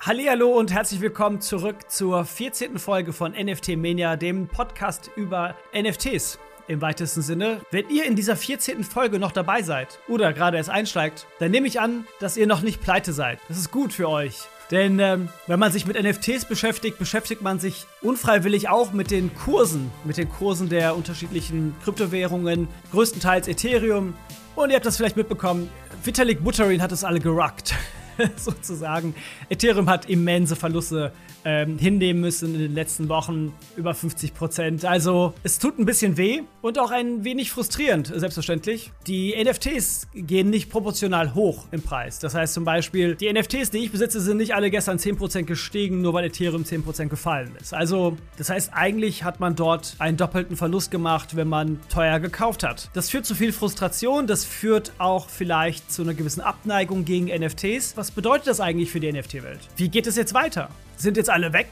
Hallihallo und herzlich willkommen zurück zur 14. Folge von NFT Mania, dem Podcast über NFTs im weitesten Sinne. Wenn ihr in dieser 14. Folge noch dabei seid oder gerade erst einsteigt, dann nehme ich an, dass ihr noch nicht pleite seid. Das ist gut für euch. Denn ähm, wenn man sich mit NFTs beschäftigt, beschäftigt man sich unfreiwillig auch mit den Kursen, mit den Kursen der unterschiedlichen Kryptowährungen, größtenteils Ethereum. Und ihr habt das vielleicht mitbekommen, Vitalik Buterin hat es alle gerockt. sozusagen. Ethereum hat immense Verluste ähm, hinnehmen müssen in den letzten Wochen, über 50 Prozent. Also es tut ein bisschen weh und auch ein wenig frustrierend, selbstverständlich. Die NFTs gehen nicht proportional hoch im Preis. Das heißt zum Beispiel, die NFTs, die ich besitze, sind nicht alle gestern 10% gestiegen, nur weil Ethereum 10% gefallen ist. Also das heißt, eigentlich hat man dort einen doppelten Verlust gemacht, wenn man teuer gekauft hat. Das führt zu viel Frustration, das führt auch vielleicht zu einer gewissen Abneigung gegen NFTs, was was bedeutet das eigentlich für die NFT-Welt? Wie geht es jetzt weiter? Sind jetzt alle weg?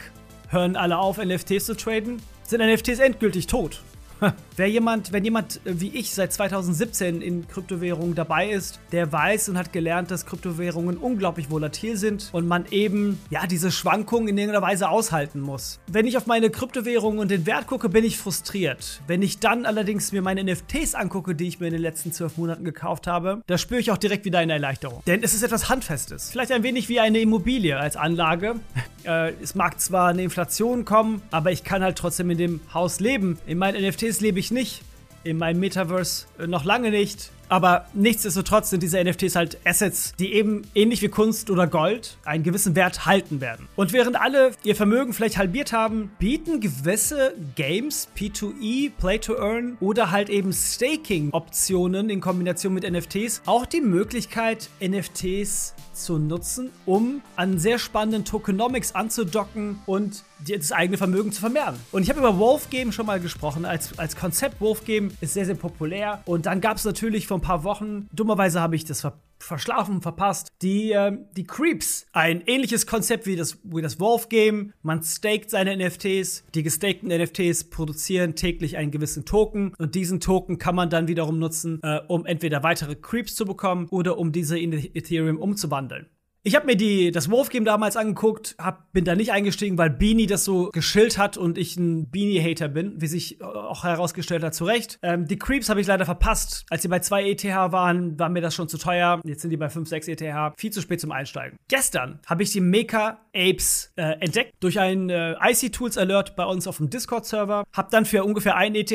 Hören alle auf, NFTs zu traden? Sind NFTs endgültig tot? Wer jemand, wenn jemand äh, wie ich seit 2017 in Kryptowährungen dabei ist, der weiß und hat gelernt, dass Kryptowährungen unglaublich volatil sind und man eben ja diese Schwankungen in irgendeiner Weise aushalten muss. Wenn ich auf meine Kryptowährungen und den Wert gucke, bin ich frustriert. Wenn ich dann allerdings mir meine NFTs angucke, die ich mir in den letzten zwölf Monaten gekauft habe, da spüre ich auch direkt wieder eine Erleichterung. Denn es ist etwas Handfestes. Vielleicht ein wenig wie eine Immobilie als Anlage. Äh, es mag zwar eine Inflation kommen, aber ich kann halt trotzdem in dem Haus leben. In meinen NFTs lebe ich nicht. In meinem Metaverse äh, noch lange nicht. Aber nichtsdestotrotz sind diese NFTs halt Assets, die eben ähnlich wie Kunst oder Gold einen gewissen Wert halten werden. Und während alle ihr Vermögen vielleicht halbiert haben, bieten gewisse Games, P2E, Play to Earn oder halt eben Staking-Optionen in Kombination mit NFTs auch die Möglichkeit, NFTs zu nutzen, um an sehr spannenden Tokenomics anzudocken und das eigene Vermögen zu vermehren. Und ich habe über Wolf Game schon mal gesprochen. Als, als Konzept Wolf Game ist sehr, sehr populär. Und dann gab es natürlich vor ein paar Wochen, dummerweise habe ich das ver verschlafen, verpasst, die, äh, die Creeps. Ein ähnliches Konzept wie das, wie das Wolf Game. Man staked seine NFTs. Die gestakten NFTs produzieren täglich einen gewissen Token. Und diesen Token kann man dann wiederum nutzen, äh, um entweder weitere Creeps zu bekommen oder um diese in Ethereum umzuwandeln. Ich habe mir die, das Wolf Game damals angeguckt, hab, bin da nicht eingestiegen, weil Beanie das so geschillt hat und ich ein Beanie-Hater bin, wie sich auch herausgestellt hat, zu Recht. Ähm, die Creeps habe ich leider verpasst. Als sie bei 2 ETH waren, war mir das schon zu teuer. Jetzt sind die bei 5, 6 ETH. Viel zu spät zum Einsteigen. Gestern habe ich die Maker Apes äh, entdeckt durch einen äh, IC Tools Alert bei uns auf dem Discord-Server. Hab dann für ungefähr 1 ETH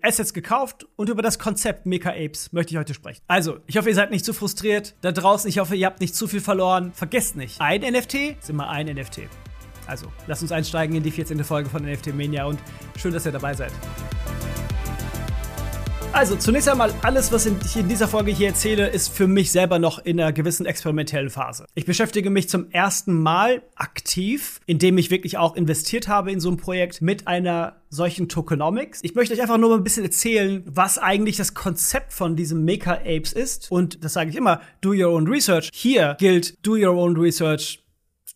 Assets gekauft und über das Konzept Maker Apes möchte ich heute sprechen. Also, ich hoffe, ihr seid nicht zu frustriert da draußen. Ich hoffe, ihr habt nicht zu viel verloren vergesst nicht, ein NFT ist immer ein NFT. Also, lasst uns einsteigen in die 14. Folge von NFT Mania und schön, dass ihr dabei seid. Also, zunächst einmal, alles, was ich in dieser Folge hier erzähle, ist für mich selber noch in einer gewissen experimentellen Phase. Ich beschäftige mich zum ersten Mal aktiv, indem ich wirklich auch investiert habe in so ein Projekt mit einer solchen Tokenomics. Ich möchte euch einfach nur mal ein bisschen erzählen, was eigentlich das Konzept von diesem Maker Apes ist. Und das sage ich immer, do your own research. Hier gilt do your own research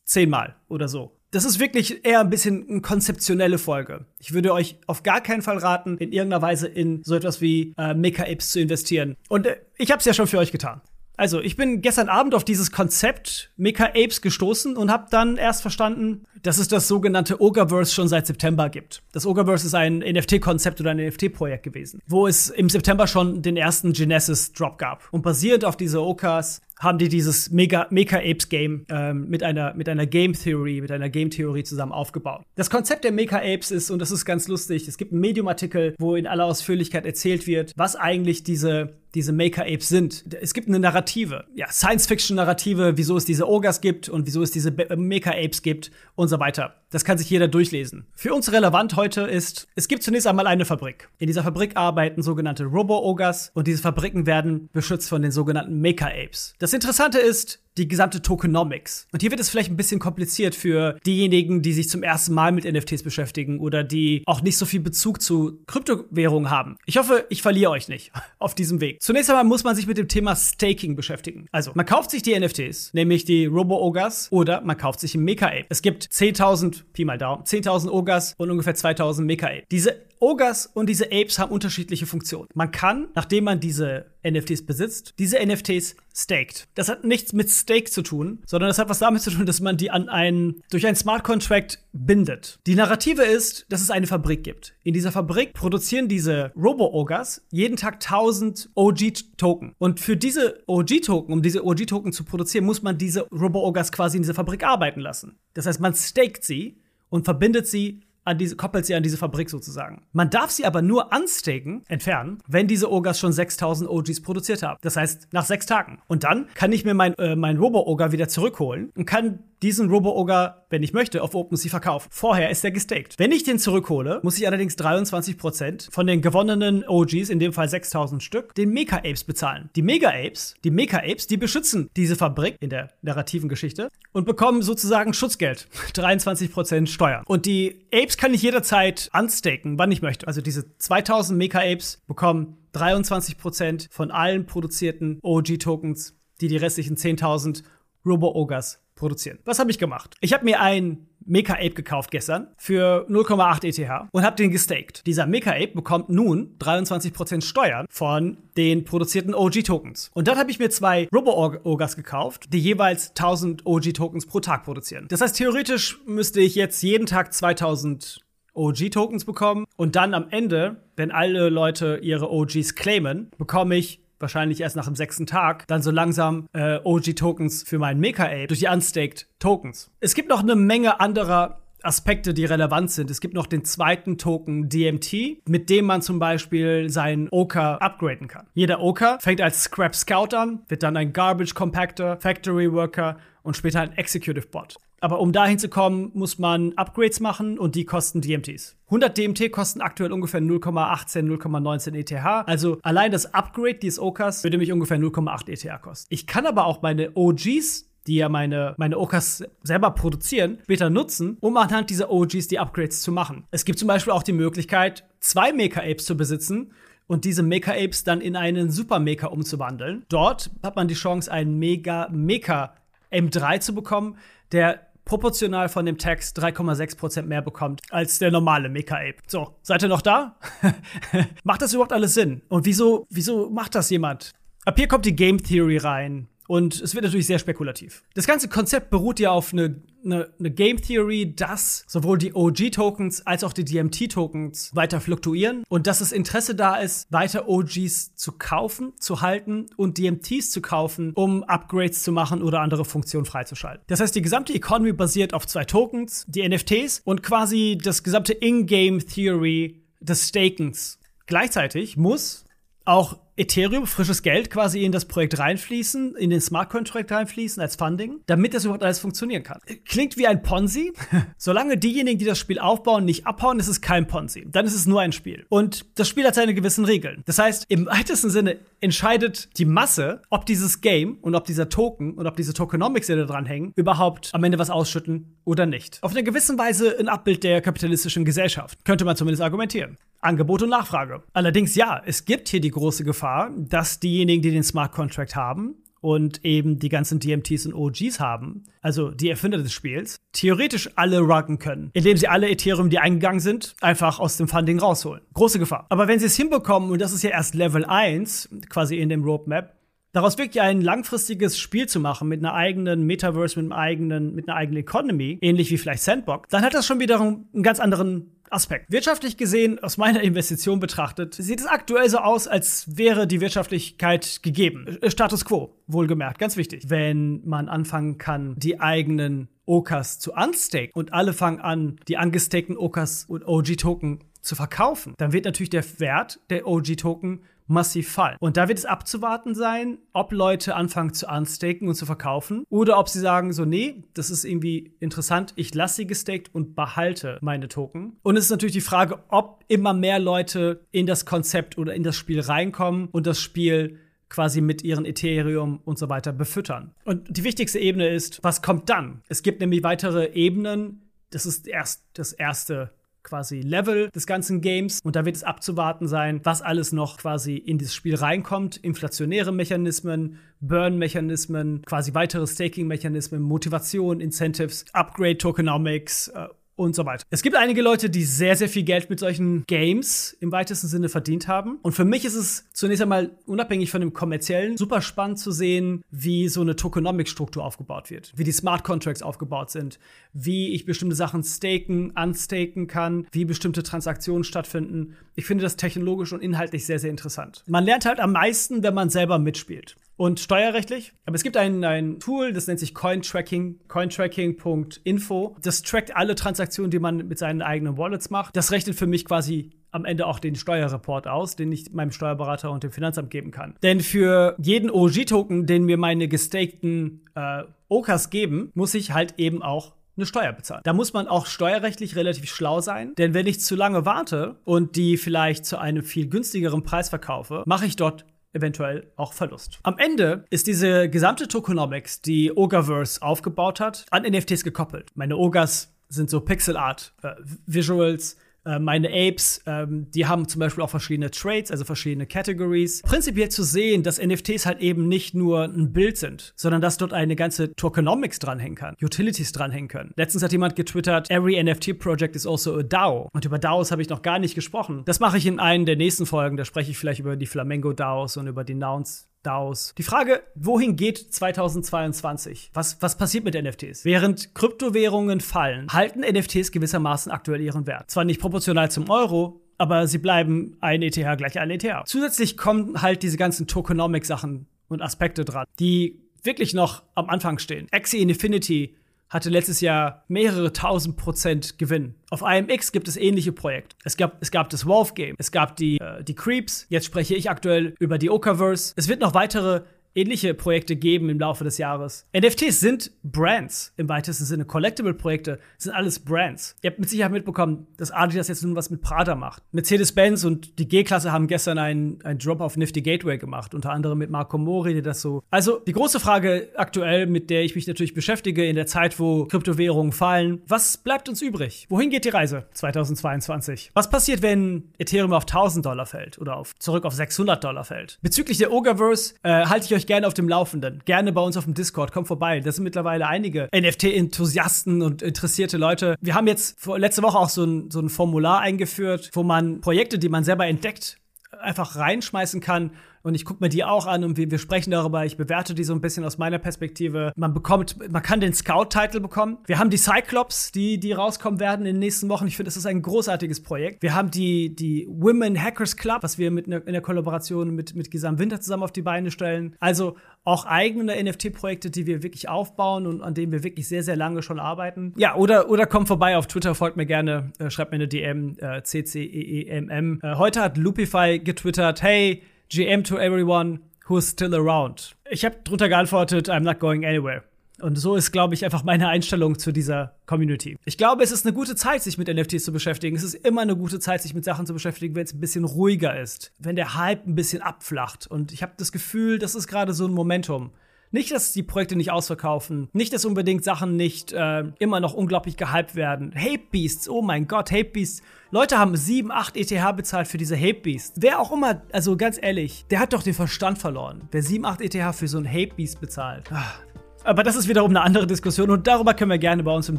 zehnmal oder so. Das ist wirklich eher ein bisschen eine konzeptionelle Folge. Ich würde euch auf gar keinen Fall raten, in irgendeiner Weise in so etwas wie äh, Maker Apes zu investieren. Und äh, ich habe es ja schon für euch getan. Also, ich bin gestern Abend auf dieses Konzept Meka Apes gestoßen und habe dann erst verstanden, dass es das sogenannte Ogreverse schon seit September gibt. Das Ogreverse ist ein NFT-Konzept oder ein NFT-Projekt gewesen, wo es im September schon den ersten Genesis-Drop gab. Und basierend auf diese Okas haben die dieses Mega, Mega Apes Game ähm, mit einer, mit einer Game Theory, mit einer Game Theorie zusammen aufgebaut. Das Konzept der Mega Apes ist, und das ist ganz lustig, es gibt einen Medium-Artikel, wo in aller Ausführlichkeit erzählt wird, was eigentlich diese diese Maker Apes sind. Es gibt eine Narrative, ja, Science-Fiction-Narrative, wieso es diese Ogres gibt und wieso es diese Maker Apes gibt und so weiter. Das kann sich jeder durchlesen. Für uns relevant heute ist, es gibt zunächst einmal eine Fabrik. In dieser Fabrik arbeiten sogenannte Robo-Ogres und diese Fabriken werden beschützt von den sogenannten Maker Apes. Das Interessante ist, die gesamte Tokenomics. Und hier wird es vielleicht ein bisschen kompliziert für diejenigen, die sich zum ersten Mal mit NFTs beschäftigen oder die auch nicht so viel Bezug zu Kryptowährungen haben. Ich hoffe, ich verliere euch nicht auf diesem Weg. Zunächst einmal muss man sich mit dem Thema Staking beschäftigen. Also, man kauft sich die NFTs, nämlich die Robo-Ogres, oder man kauft sich ein Meka-Ape. Es gibt 10.000, Pi mal Daumen, 10.000 Ogres und ungefähr 2.000 Meka-Ape. Diese Ogres und diese Apes haben unterschiedliche Funktionen. Man kann, nachdem man diese NFTs besitzt, diese NFTs staked. Das hat nichts mit Stake zu tun, sondern das hat was damit zu tun, dass man die an einen, durch einen Smart Contract bindet. Die Narrative ist, dass es eine Fabrik gibt. In dieser Fabrik produzieren diese Robo-Ogres jeden Tag 1000 OG-Token. Und für diese OG-Token, um diese OG-Token zu produzieren, muss man diese Robo-Ogres quasi in dieser Fabrik arbeiten lassen. Das heißt, man staked sie und verbindet sie an diese, koppelt sie an diese Fabrik sozusagen. Man darf sie aber nur unstaken, entfernen, wenn diese Ogres schon 6000 OGs produziert haben. Das heißt, nach sechs Tagen. Und dann kann ich mir mein, äh, mein Robo-Ogre wieder zurückholen und kann diesen Robo-Ogre, wenn ich möchte, auf OpenSea verkaufen. Vorher ist er gestaked. Wenn ich den zurückhole, muss ich allerdings 23% von den gewonnenen OGs, in dem Fall 6000 Stück, den Mega-Apes bezahlen. Die Mega-Apes, die Mega-Apes, die beschützen diese Fabrik in der narrativen Geschichte und bekommen sozusagen Schutzgeld. 23% Steuern. Und die Apes kann ich jederzeit unstaken, wann ich möchte. Also diese 2000 Mega-Apes bekommen 23% von allen produzierten OG-Tokens, die die restlichen 10.000 Robo-Ogres produzieren. Was habe ich gemacht? Ich habe mir ein Mecha Ape gekauft gestern für 0,8 ETH und habe den gestaked. Dieser Mecha Ape bekommt nun 23% Steuern von den produzierten OG Tokens. Und dann habe ich mir zwei Robo Ogres gekauft, die jeweils 1000 OG Tokens pro Tag produzieren. Das heißt, theoretisch müsste ich jetzt jeden Tag 2000 OG-Tokens bekommen und dann am Ende, wenn alle Leute ihre OGs claimen, bekomme ich wahrscheinlich erst nach dem sechsten Tag, dann so langsam äh, OG-Tokens für meinen Mecha-Ape durch die unstaked Tokens. Es gibt noch eine Menge anderer Aspekte, die relevant sind. Es gibt noch den zweiten Token DMT, mit dem man zum Beispiel seinen Oker upgraden kann. Jeder Oker fängt als Scrap Scout an, wird dann ein Garbage Compactor, Factory Worker und später ein Executive Bot. Aber um dahin zu kommen, muss man Upgrades machen und die kosten DMTs. 100 DMT kosten aktuell ungefähr 0,18, 0,19 ETH. Also allein das Upgrade dieses Okas würde mich ungefähr 0,8 ETH kosten. Ich kann aber auch meine OGs die ja meine, meine Okas selber produzieren, später nutzen, um anhand dieser OGs die Upgrades zu machen. Es gibt zum Beispiel auch die Möglichkeit, zwei Mecha-Apes zu besitzen und diese Mecha-Apes dann in einen Super-Mecha umzuwandeln. Dort hat man die Chance, einen Mega-Mecha M3 zu bekommen, der proportional von dem Text 3,6% mehr bekommt als der normale Mecha-Ape. So, seid ihr noch da? macht das überhaupt alles Sinn? Und wieso, wieso macht das jemand? Ab hier kommt die Game Theory rein. Und es wird natürlich sehr spekulativ. Das ganze Konzept beruht ja auf eine eine, eine Game Theory, dass sowohl die OG-Tokens als auch die DMT-Tokens weiter fluktuieren und dass das Interesse da ist, weiter OGs zu kaufen, zu halten und DMTs zu kaufen, um Upgrades zu machen oder andere Funktionen freizuschalten. Das heißt, die gesamte Economy basiert auf zwei Tokens, die NFTs und quasi das gesamte In-Game Theory des Stakens. Gleichzeitig muss auch Ethereum, frisches Geld quasi in das Projekt reinfließen, in den Smart Contract reinfließen als Funding, damit das überhaupt alles funktionieren kann. Klingt wie ein Ponzi. Solange diejenigen, die das Spiel aufbauen, nicht abhauen, ist es kein Ponzi. Dann ist es nur ein Spiel. Und das Spiel hat seine gewissen Regeln. Das heißt, im weitesten Sinne entscheidet die Masse, ob dieses Game und ob dieser Token und ob diese Tokenomics, die da dran hängen, überhaupt am Ende was ausschütten oder nicht. Auf eine gewisse Weise ein Abbild der kapitalistischen Gesellschaft, könnte man zumindest argumentieren. Angebot und Nachfrage. Allerdings ja, es gibt hier die große Gefahr, dass diejenigen, die den Smart Contract haben und eben die ganzen DMTs und OGs haben, also die Erfinder des Spiels, theoretisch alle ruggen können, indem sie alle Ethereum, die eingegangen sind, einfach aus dem Funding rausholen. Große Gefahr. Aber wenn sie es hinbekommen, und das ist ja erst Level 1, quasi in dem Roadmap, Daraus wirklich ein langfristiges Spiel zu machen mit einer eigenen Metaverse, mit einem eigenen, mit einer eigenen Economy, ähnlich wie vielleicht Sandbox, dann hat das schon wiederum einen ganz anderen Aspekt. Wirtschaftlich gesehen, aus meiner Investition betrachtet, sieht es aktuell so aus, als wäre die Wirtschaftlichkeit gegeben. Status quo, wohlgemerkt, ganz wichtig. Wenn man anfangen kann, die eigenen Okas zu unstaken und alle fangen an, die angestakten Okas und OG-Token zu verkaufen, dann wird natürlich der Wert der OG-Token massiv fallen. Und da wird es abzuwarten sein, ob Leute anfangen zu unstaken und zu verkaufen oder ob sie sagen so, nee, das ist irgendwie interessant, ich lasse sie gestaked und behalte meine Token. Und es ist natürlich die Frage, ob immer mehr Leute in das Konzept oder in das Spiel reinkommen und das Spiel quasi mit ihren Ethereum und so weiter befüttern. Und die wichtigste Ebene ist, was kommt dann? Es gibt nämlich weitere Ebenen. Das ist erst das erste quasi Level des ganzen Games und da wird es abzuwarten sein, was alles noch quasi in dieses Spiel reinkommt. Inflationäre Mechanismen, Burn-Mechanismen, quasi weitere Staking-Mechanismen, Motivation, Incentives, Upgrade-Tokenomics äh, und so weiter. Es gibt einige Leute, die sehr, sehr viel Geld mit solchen Games im weitesten Sinne verdient haben. Und für mich ist es zunächst einmal unabhängig von dem kommerziellen super spannend zu sehen, wie so eine Tokenomics-Struktur aufgebaut wird, wie die Smart Contracts aufgebaut sind, wie ich bestimmte Sachen staken, unstaken kann, wie bestimmte Transaktionen stattfinden. Ich finde das technologisch und inhaltlich sehr, sehr interessant. Man lernt halt am meisten, wenn man selber mitspielt und steuerrechtlich. Aber es gibt ein, ein Tool, das nennt sich Cointracking, cointracking.info. Das trackt alle Transaktionen, die man mit seinen eigenen Wallets macht. Das rechnet für mich quasi am Ende auch den Steuerreport aus, den ich meinem Steuerberater und dem Finanzamt geben kann. Denn für jeden OG-Token, den mir meine gestakten äh, Okas geben, muss ich halt eben auch eine Steuer bezahlen. Da muss man auch steuerrechtlich relativ schlau sein, denn wenn ich zu lange warte und die vielleicht zu einem viel günstigeren Preis verkaufe, mache ich dort eventuell auch Verlust. Am Ende ist diese gesamte Tokenomics, die Ogaverse aufgebaut hat, an NFTs gekoppelt. Meine Ogas sind so Pixel Art äh, Visuals, äh, meine Apes, ähm, die haben zum Beispiel auch verschiedene Traits, also verschiedene Categories. Prinzipiell zu sehen, dass NFTs halt eben nicht nur ein Bild sind, sondern dass dort eine ganze Tokenomics dranhängen kann, Utilities dranhängen können. Letztens hat jemand getwittert, every NFT project is also a DAO. Und über DAOs habe ich noch gar nicht gesprochen. Das mache ich in einer der nächsten Folgen. Da spreche ich vielleicht über die Flamengo DAOs und über die Nouns DAOs. Die Frage, wohin geht 2022? Was, was passiert mit NFTs? Während Kryptowährungen fallen, halten NFTs gewissermaßen aktuell ihren Wert. Zwar nicht proportional zum Euro, aber sie bleiben ein ETH gleich ein ETH. Zusätzlich kommen halt diese ganzen Tokenomic-Sachen und Aspekte dran, die wirklich noch am Anfang stehen. Axie Infinity hatte letztes Jahr mehrere tausend Prozent Gewinn. Auf IMX gibt es ähnliche Projekte. Es gab, es gab das Wolf Game, es gab die, äh, die Creeps. Jetzt spreche ich aktuell über die Okaverse. Es wird noch weitere ähnliche Projekte geben im Laufe des Jahres. NFTs sind Brands im weitesten Sinne. Collectible-Projekte sind alles Brands. Ihr habt mit Sicherheit mitbekommen, dass Adidas jetzt nun was mit Prada macht. Mercedes-Benz und die G-Klasse haben gestern einen, einen Drop auf Nifty Gateway gemacht, unter anderem mit Marco Mori, der das so. Also die große Frage aktuell, mit der ich mich natürlich beschäftige in der Zeit, wo Kryptowährungen fallen, was bleibt uns übrig? Wohin geht die Reise 2022? Was passiert, wenn Ethereum auf 1000 Dollar fällt oder auf, zurück auf 600 Dollar fällt? Bezüglich der Ogaverse äh, halte ich euch euch gerne auf dem Laufenden. Gerne bei uns auf dem Discord. Kommt vorbei. Das sind mittlerweile einige NFT-Enthusiasten und interessierte Leute. Wir haben jetzt vor, letzte Woche auch so ein, so ein Formular eingeführt, wo man Projekte, die man selber entdeckt, einfach reinschmeißen kann und ich gucke mir die auch an und wir, wir sprechen darüber. Ich bewerte die so ein bisschen aus meiner Perspektive. Man bekommt, man kann den Scout-Titel bekommen. Wir haben die Cyclops, die, die rauskommen werden in den nächsten Wochen. Ich finde, das ist ein großartiges Projekt. Wir haben die, die Women Hackers Club, was wir mit ne, in der Kollaboration mit, mit Gisam Winter zusammen auf die Beine stellen. Also auch eigene NFT-Projekte, die wir wirklich aufbauen und an denen wir wirklich sehr, sehr lange schon arbeiten. Ja, oder, oder kommt vorbei auf Twitter, folgt mir gerne, äh, schreibt mir eine DM, äh, CCEEMM. Äh, heute hat Loopify getwittert, hey, GM to everyone who's still around. Ich habe drunter geantwortet, I'm not going anywhere. Und so ist, glaube ich, einfach meine Einstellung zu dieser Community. Ich glaube, es ist eine gute Zeit, sich mit NFTs zu beschäftigen. Es ist immer eine gute Zeit, sich mit Sachen zu beschäftigen, wenn es ein bisschen ruhiger ist, wenn der Hype ein bisschen abflacht. Und ich habe das Gefühl, das ist gerade so ein Momentum. Nicht, dass die Projekte nicht ausverkaufen, nicht, dass unbedingt Sachen nicht äh, immer noch unglaublich gehypt werden. Hate Beasts, oh mein Gott, Hate Beasts. Leute haben 7, 8 ETH bezahlt für diese Hate Beasts. Wer auch immer, also ganz ehrlich, der hat doch den Verstand verloren. Wer 7, 8 ETH für so ein Hate Beast bezahlt. Ah. Aber das ist wiederum eine andere Diskussion und darüber können wir gerne bei uns im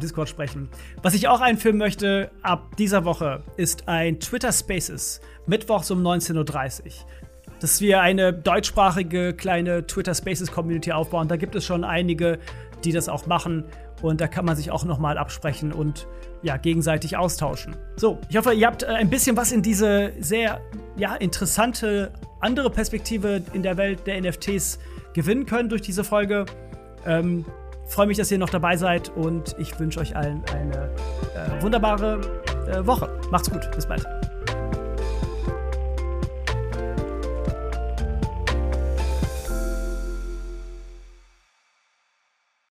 Discord sprechen. Was ich auch einführen möchte ab dieser Woche ist ein Twitter Spaces, mittwochs um 19.30 Uhr dass wir eine deutschsprachige kleine Twitter Spaces Community aufbauen. Da gibt es schon einige, die das auch machen und da kann man sich auch nochmal absprechen und ja, gegenseitig austauschen. So, ich hoffe, ihr habt äh, ein bisschen was in diese sehr ja, interessante andere Perspektive in der Welt der NFTs gewinnen können durch diese Folge. Ähm, freue mich, dass ihr noch dabei seid und ich wünsche euch allen eine äh, wunderbare äh, Woche. Macht's gut, bis bald.